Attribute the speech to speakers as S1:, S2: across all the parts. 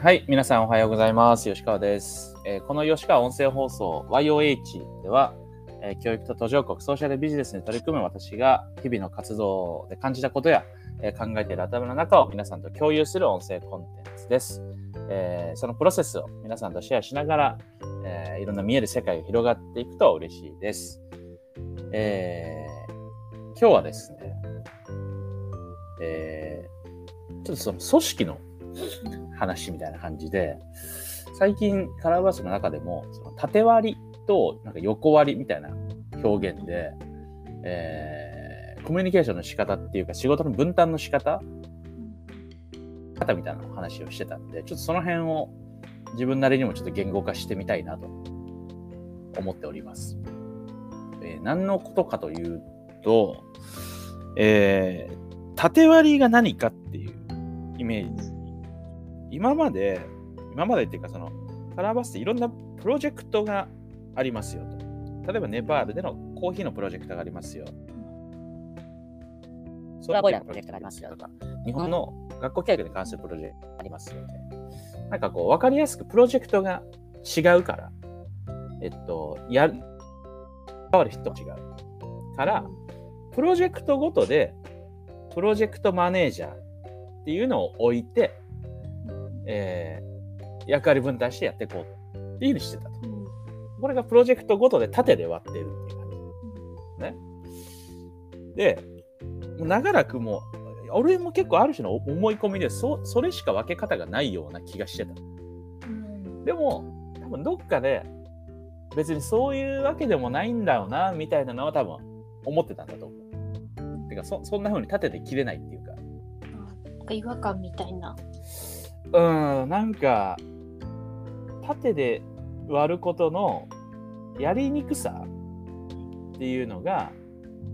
S1: はい、皆さんおはようございます。吉川です。えーこの吉川音声放送 YOH では、えー教育と途上国ソーシャルビジネスに取り組む私が日々の活動で感じたことや、えー考えている頭の中を皆さんと共有する音声コンテンツです。えそのプロセスを皆さんとシェアしながら、えーいろんな見える世界が広がっていくと嬉しいです。え今日はですね、えちょっとその組織の話みたいな感じで、最近カラーバースの中でも、その縦割りとなんか横割りみたいな表現で、えーコミュニケーションの仕方っていうか仕事の分担の仕方方みたいな話をしてたんで、ちょっとその辺を自分なりにもちょっと言語化してみたいなと思っております。えー何のことかというと、えー縦割りが何かっていうイメージ。今まで、今までっていうかその、カラーバスっていろんなプロジェクトがありますよと。例えばネパールでのコーヒーのプロジェクトがありますよ。ソ
S2: ーラーボイラーのプロジェクトがありますよ
S1: とか、日本の学校教育に関するプロジェクトがありますよね。なんかこう、わかりやすくプロジェクトが違うから、えっと、やる、変わる人も違う。から、プロジェクトごとで、プロジェクトマネージャーっていうのを置いて、えー役割分担してやっていこうっていうふうにしてたと。これがプロジェクトごとで縦で割ってるっていう感じ。ね。で、長らくもう、俺も結構ある種の思い込みでそ、それしか分け方がないような気がしてた。でも、多分どっかで、別にそういうわけでもないんだろうな、みたいなのは多分思ってたんだと思う。てか、そそんな風に立てて切れないっていうか。
S2: なんか違和感みたいな。
S1: うん、なんか、縦で割ることのやりにくさっていうのが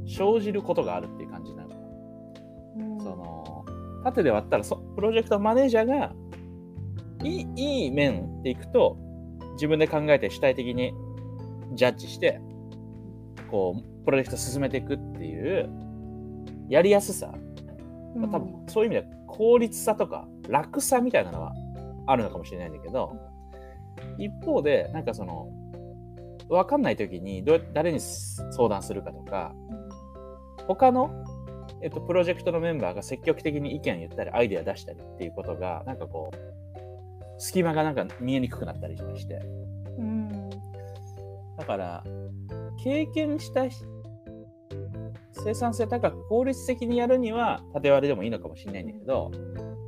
S1: 生じることがあるっていう感じなの。その、縦で割ったらそ、プロジェクトマネージャーがいいいい面でいくと、自分で考えて主体的にジャッジして、こう、プロジェクト進めていくっていう、やりやすさ、まあ、多分そういう意味では効率さとか楽さみたいなのはあるのかもしれないんだけど、一方で、なんかその、わかんない時にどう誰に相談するかとか、他の、えっと、プロジェクトのメンバーが積極的に意見言ったり、アイデア出したりっていうことが、なんかこう、隙間がなんか見えにくくなったりして。
S2: うん。
S1: だから、経験した人生産性高く効率的にやるには縦割りでもいいのかもしれないんだけど、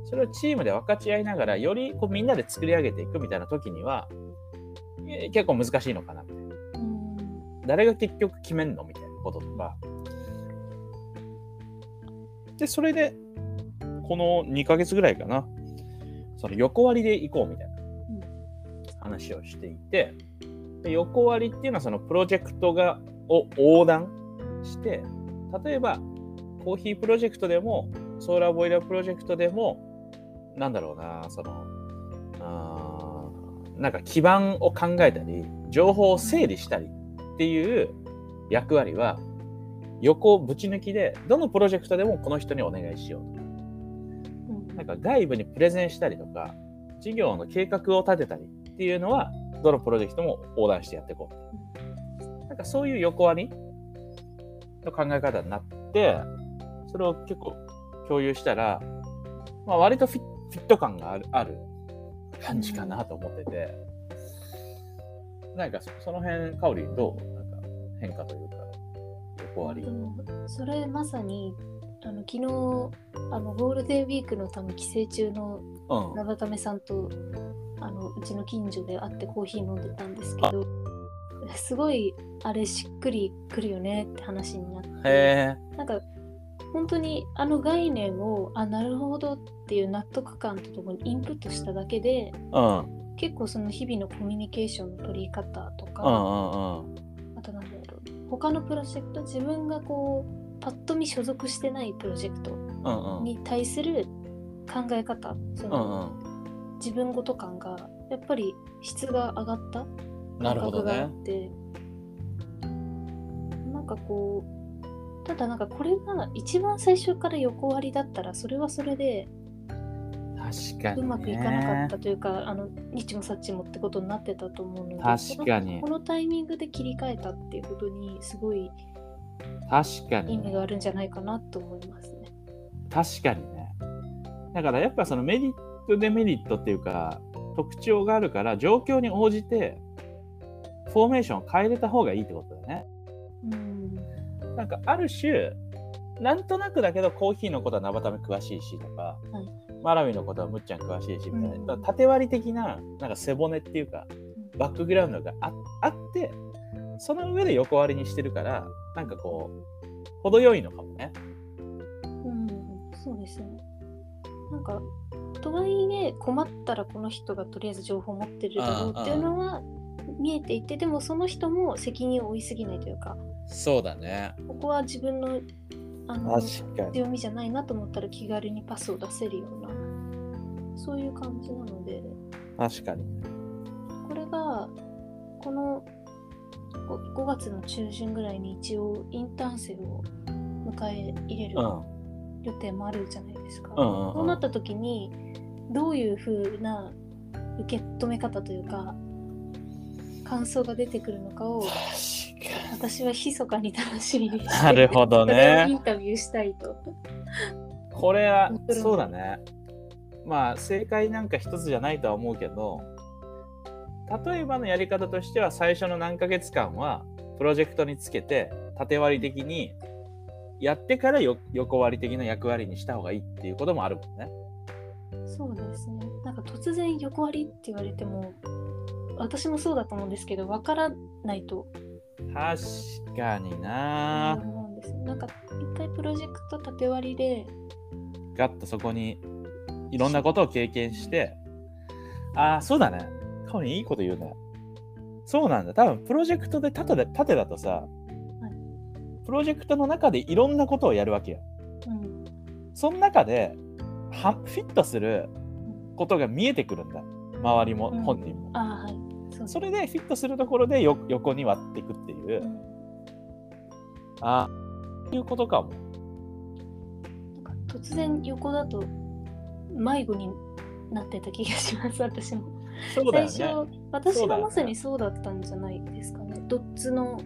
S1: それをチームで分かち合いながら、よりこうみんなで作り上げていくみたいな時には、結構難しいのかなみたいな。誰が結局決めんのみたいなこととか。で、それで、この2ヶ月ぐらいかな、その横割りで行こうみたいな話をしていて、で横割りっていうのはそのプロジェクトがを横断して、例えばコーヒープロジェクトでも、ソーラーボイラープロジェクトでも、なんだろうな、その、あーなんか基盤を考えたり、情報を整理したりっていう役割は、横ぶち抜きで、どのプロジェクトでもこの人にお願いしようと。なんか外部にプレゼンしたりとか、事業の計画を立てたりっていうのは、どのプロジェクトも横断してやっていこう。なんかそういう横割りの考え方になって、それを結構共有したら、まあ、割とフィフィット感があるある感じかなと思ってて、なんかそその辺、カオリンどう？なんか変化というか、横割り。
S2: それまさにあの昨日あのゴールデンウィークのため帰省中の
S1: うん。
S2: 長亀さんとあのうちの近所で会ってコーヒー飲んでたんですけどすごいあれしっくりくるよねって話になって
S1: へ
S2: なんか本当にあの概念をあなるほどっていう納得感とともにインプットしただけで
S1: え。うん。うん
S2: 結構その日々のコミュニケーションの取り方とか、
S1: うんうん。
S2: あとなんだろう他のプロジェクト自分がこうパッと見所属してないプロジェクト
S1: うんうん。
S2: に対する考え方そ
S1: うん
S2: の、
S1: うん。
S2: 自分ごと感がやっぱり質が上がった感覚があ。ってなんかこうただなんかこれが一番最初から横割りだったらそれはそれで
S1: 確かに、ね、
S2: うまくいかなかったというかあのニッチもサッチもってことになってたと思うので
S1: 確かに
S2: このこのタイミングで切り替えたっていうことにすごい
S1: 確かに
S2: 意味があるんじゃないかなと思いますね。
S1: 確かにね。だからやっぱそのメリットデメリットっていうか特徴があるから状況に応じてフォーメーションを変えれた方がいいってことだよね。
S2: うん
S1: なんかある種なんとなくだけどコーヒーのことは生ため詳しいしとか、
S2: はい
S1: マラウィのことはむっちゃん詳しいしみたいな、
S2: うん
S1: 縦割り的ななんか背骨っていうかバックグラウンドがああってその上で横割りにしてるからなんかこう程よいのかもね。
S2: うん、そうですね。なんかとはいえ困ったらこの人がとりあえず情報を持ってるだろうっていうのは見えていてでもその人も責任を負いすぎないというか
S1: そうだね。
S2: ここは自分のあの。強みじゃないなと思ったら気軽にパスを出せるようなそういう感じなので
S1: 確かに。
S2: これがこの5月の中旬ぐらいに一応インターン生を迎え入れる
S1: うん。
S2: 予定もあるじゃないですか。そうなった時にどういう風な受け止め方というか感想が出てくるのかを
S1: 確
S2: 私は密かに楽しみにして
S1: なるほどね
S2: インタビューしたいと。
S1: これはそうだねまあ正解なんか一つじゃないとは思うけど例えばのやり方としては最初の何ヶ月間はプロジェクトにつけて縦割り的にやってからよ横割り的な役割にした方がいいっていうこともあるもんね。
S2: そうですね。なんか突然横割りって言われても私もそうだと思うんですけど分からないと。
S1: 確かにな。
S2: 思うんですよ。なんか一回プロジェクト縦割りで
S1: ガッとそこにいろんなことを経験してああそうだね。カオリンいいこと言うね。そうなんだ。多分プロジェクトで縦で縦だとさ、プロジェクトの中でいろんなことをやるわけよ。
S2: うん。
S1: その中ではフィットすることが見えてくるんだ。周りも
S2: うん。
S1: 本人も、
S2: はい。そ
S1: れでフィットするところでよ横に割っていくっていう、
S2: うん。
S1: ああいうことかも。
S2: なんか突然横だと迷子になってた気がします私も。
S1: そうだ
S2: 最
S1: よね。
S2: 初私がまさにそうだったんじゃないですかね。ドッツの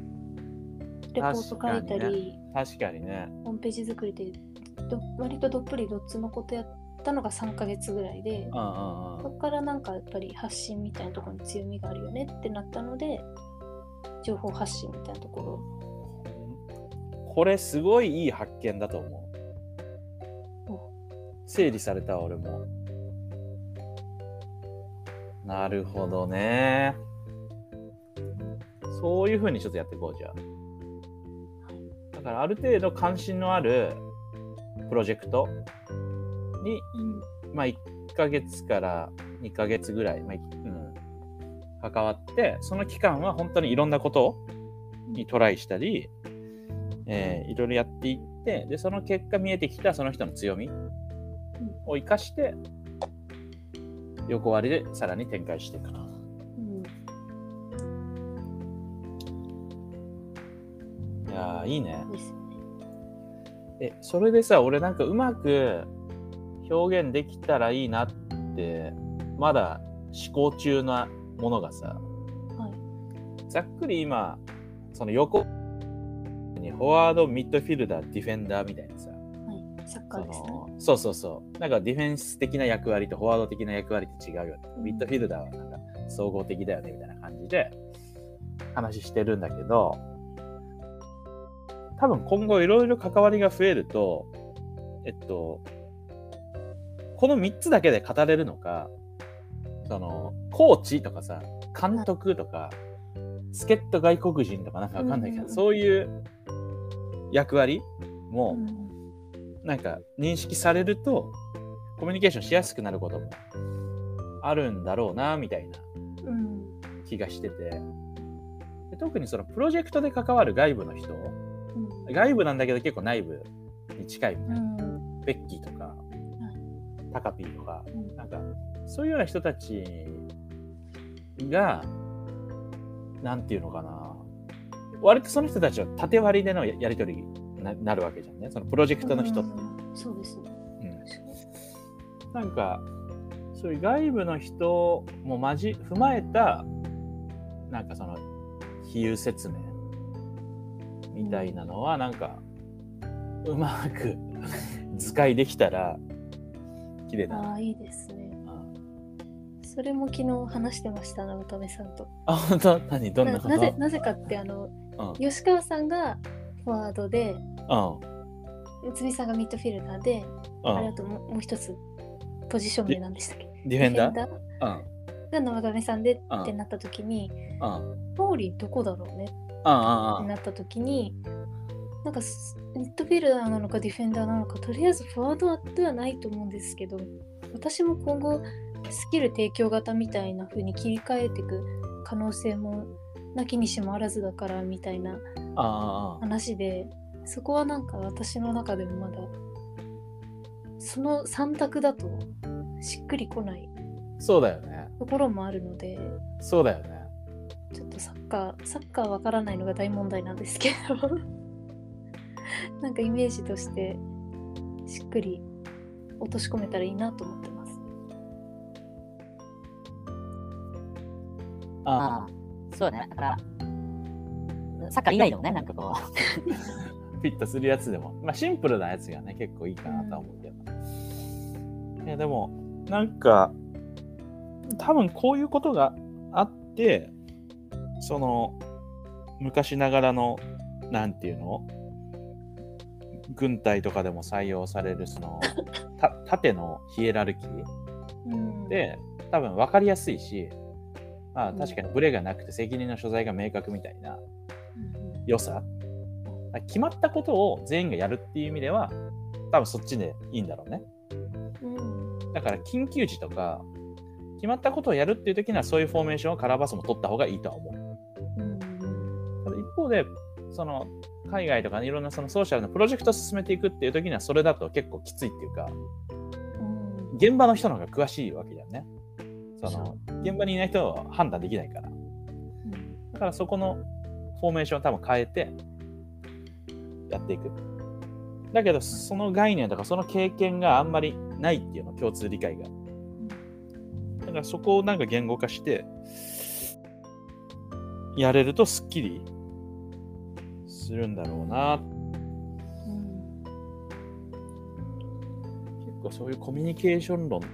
S2: レポート書いたり、
S1: 確かにね。
S2: ホームページ作りでど割とどっぷりドッツのことやったのが3ヶ月ぐらいでそこからなんかやっぱり発信みたいなところに強みがあるよねってなったので情報発信みたいなところ
S1: これすごいいい発見だと思う
S2: お。
S1: 整理された俺も。なるほどね。そういうふうにちょっとやっていこうじゃあ。だからある程度関心のあるプロジェクトに、
S2: うん
S1: まあ1ヶ月から2ヶ月ぐらい、まあいうん、関わって、その期間は本当にいろんなことにトライしたり、えーいろいろやっていって、で、その結果見えてきたその人の強みを生かして、横割りでさらに展開していくと。
S2: うん
S1: いやー、いいね。
S2: ですよね。
S1: え、それでさ、俺なんかうまく表現できたらいいなって、まだ思考中なものがさ、
S2: はい。
S1: ざっくり今、その横にフォワード、ミッドフィルダー、ディフェンダーみたいなさ、
S2: はい。サッカ
S1: そ
S2: ーですね。
S1: のそうそうそう。なんかディフェンス的な役割とフォワード的な役割って違うよね。
S2: うん
S1: ミッドフィルダーはなんか総合的だよねみたいな感じで話してるんだけど、多分今後いろいろ関わりが増えると、えっと、この3つだけで語れるのか、その、コーチとかさ、監督とか、助っ人外国人とかなんかわかんないけど、
S2: うんうん。
S1: そういう役割も、
S2: うん。
S1: なんか認識されるとコミュニケーションしやすくなることもあるんだろうなみたいな
S2: うん。
S1: 気がしてて。で特にそのプロジェクトで関わる外部の人
S2: うん。
S1: 外部なんだけど結構内部に近いみたいな、
S2: うん。
S1: ベッキーとか、タカピーとか
S2: うん。
S1: なんかそういうような人たちがなんていうのかな。割とその人たちは縦割りでのややり取りにななるわけじゃんね。そのプロジェクトの人って。
S2: うん。そうですね。
S1: うん。なんかそういう外部の人もまじ踏まえたなんかその比喩説明みたいなのはなんかうまく 図解できたら綺麗だな。
S2: ああ、いいですね。それも昨日話してました、直為さんと。
S1: あ本当？何？どんなこと？
S2: ななぜなぜかって、あの、
S1: うん。
S2: 吉川さんがフォワードで、
S1: うん。
S2: 内海さんがミッドフィルダーで、
S1: うん。
S2: あれあともうもう一つ、ポジション名なんでしたっけ？
S1: ディフェンダー？
S2: ディフが直為さんでってなった時に、
S1: うん。
S2: リーどこだろうね？
S1: うんうん。
S2: ってなった時に、なんかスミッドフィルダーなのかディフェンダーなのか、とりあえずフォワードではないと思うんですけど、私も今後、スキル提供型みたいな風に切り替えていく可能性もなきにしもあらずだからみたいな話で、そこはなんか私の中でもまだ、その3択だとしっくりこない
S1: そうだよね。
S2: ところもあるので、
S1: そうだよね。
S2: ちょっとサッカー、サッカーわからないのが大問題なんですけど、なんかイメージとしてしっくり落とし込めたらいいなと思ってます。
S1: あ
S3: ああ、そうだね。だから、サッカー以外でもね、なんかこ
S1: あフィットするやつでも。まあシンプルなやつがね結構いいかなとは思うけど、いやでもなんか多分こういうことがあってその昔ながらのなんていうの軍隊とかでも採用されるその た縦のヒエラルキー。
S2: うん、
S1: で多分分かりやすいしまあ確かにブレがなくて責任の所在が明確みたいな
S2: うん
S1: 良さ。決まったことを全員がやるっていう意味では多分そっちでいいんだろうね。
S2: うん。
S1: だから緊急時とか決まったことをやるっていう時にはそういうフォーメーションをカラーバスも取った方がいいとは思う。
S2: うん。
S1: ただ一方でその海外とか、ね、いろんなそのソーシャルなプロジェクトを進めていくっていう時にはそれだと結構きついっていうか
S2: うん。
S1: 現場の人の方が詳しいわけだよね。その
S2: そ
S1: 現場にいない人は判断できないから。だからそこのフォーメーションを多分変えてやっていく。だけど、その概念とかその経験があんまりないっていうの、共通理解が。だからそこをなんか言語化して、やれるとすっきりするんだろうな。
S2: うん
S1: 結構そういうコミュニケーション論、組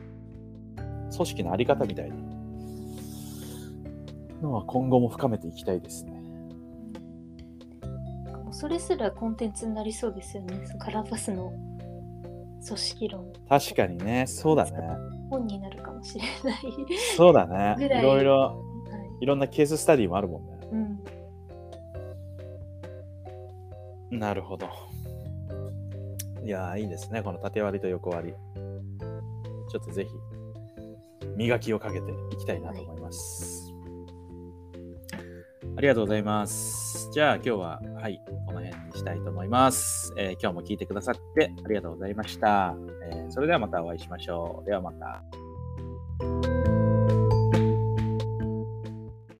S1: 織のあり方みたいなのは今後も深めていきたいですね。
S2: それすらコンテンツになりそうですよね。カラーバスの組織論
S1: 確かにね、そうだね。
S2: 本になるかもしれない。
S1: そうだね。
S2: い
S1: いろいろ、
S2: はい
S1: いろんなケーススタディもあるもんね。なるほど。いやー、いいですね。この縦割りと横割り。ちょっとぜひ、磨きをかけていきたいなと思います。ありがとうございます。じゃあ今日は、はい、この辺にしたいと思います。えー今日も聞いてくださってありがとうございました。えーそれではまたお会いしましょう。ではまた。